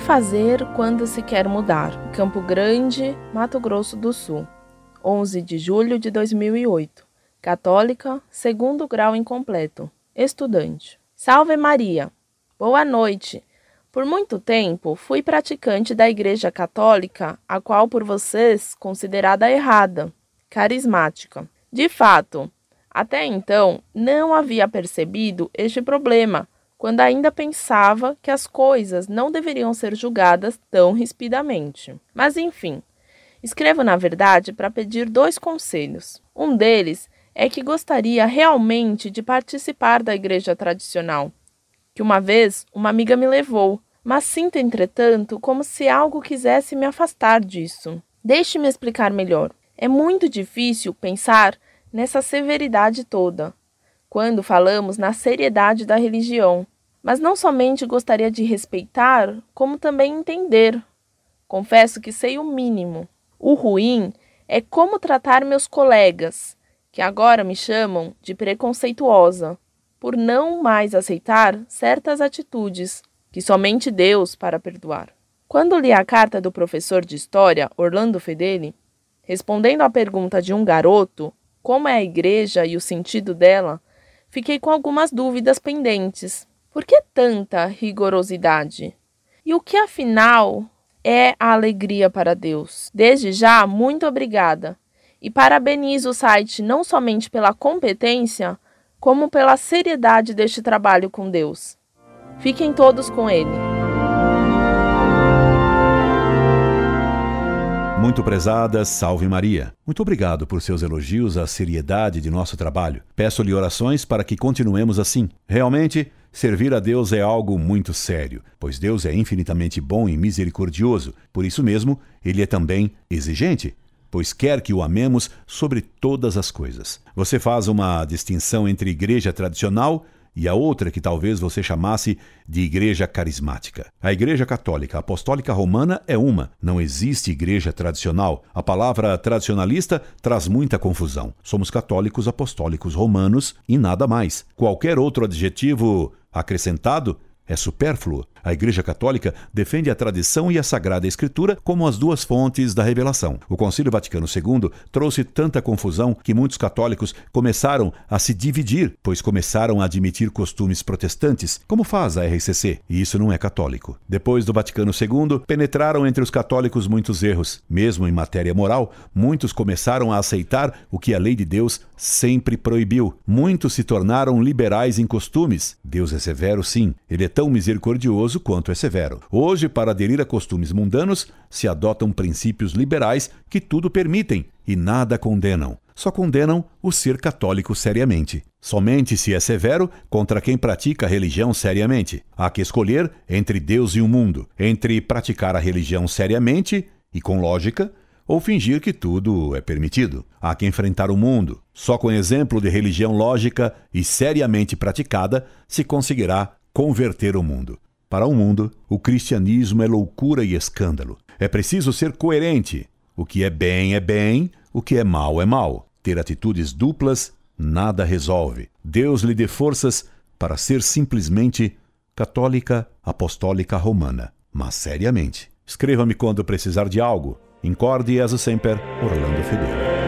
fazer quando se quer mudar? Campo Grande, Mato Grosso do Sul. 11 de julho de 2008. Católica, segundo grau incompleto. Estudante. Salve Maria. Boa noite. Por muito tempo fui praticante da Igreja Católica, a qual por vocês considerada errada, carismática. De fato, até então não havia percebido este problema, quando ainda pensava que as coisas não deveriam ser julgadas tão rispidamente. Mas enfim, escrevo na verdade para pedir dois conselhos. Um deles é que gostaria realmente de participar da igreja tradicional, que uma vez uma amiga me levou, mas sinto, entretanto, como se algo quisesse me afastar disso. Deixe-me explicar melhor. É muito difícil pensar nessa severidade toda, quando falamos na seriedade da religião, mas não somente gostaria de respeitar, como também entender. Confesso que sei o mínimo. O ruim é como tratar meus colegas, que agora me chamam de preconceituosa, por não mais aceitar certas atitudes que somente Deus para perdoar. Quando li a carta do professor de história, Orlando Fedeli, respondendo à pergunta de um garoto, como é a igreja e o sentido dela, fiquei com algumas dúvidas pendentes. Por que tanta rigorosidade? E o que afinal é a alegria para Deus? Desde já, muito obrigada. E parabenizo o site não somente pela competência, como pela seriedade deste trabalho com Deus. Fiquem todos com Ele. Muito prezada, salve Maria. Muito obrigado por seus elogios à seriedade de nosso trabalho. Peço-lhe orações para que continuemos assim. Realmente, servir a Deus é algo muito sério, pois Deus é infinitamente bom e misericordioso. Por isso mesmo, ele é também exigente pois quer que o amemos sobre todas as coisas. Você faz uma distinção entre igreja tradicional e a outra que talvez você chamasse de igreja carismática. A igreja católica apostólica romana é uma, não existe igreja tradicional. A palavra tradicionalista traz muita confusão. Somos católicos apostólicos romanos e nada mais. Qualquer outro adjetivo acrescentado é supérfluo. A Igreja Católica defende a tradição e a Sagrada Escritura como as duas fontes da revelação. O Concílio Vaticano II trouxe tanta confusão que muitos católicos começaram a se dividir, pois começaram a admitir costumes protestantes, como faz a RCC, e isso não é católico. Depois do Vaticano II, penetraram entre os católicos muitos erros. Mesmo em matéria moral, muitos começaram a aceitar o que a lei de Deus sempre proibiu. Muitos se tornaram liberais em costumes. Deus é severo, sim. Ele é tão misericordioso quanto é severo. Hoje, para aderir a costumes mundanos, se adotam princípios liberais que tudo permitem e nada condenam. Só condenam o ser católico seriamente. Somente se é severo contra quem pratica a religião seriamente. Há que escolher entre Deus e o mundo, entre praticar a religião seriamente e com lógica, ou fingir que tudo é permitido. Há que enfrentar o mundo. Só com exemplo de religião lógica e seriamente praticada se conseguirá converter o mundo. Para o mundo, o cristianismo é loucura e escândalo. É preciso ser coerente. O que é bem é bem, o que é mal é mal. Ter atitudes duplas nada resolve. Deus lhe dê forças para ser simplesmente católica apostólica romana, mas seriamente. Escreva-me quando precisar de algo. Incorde e sempre, Orlando Fedeli.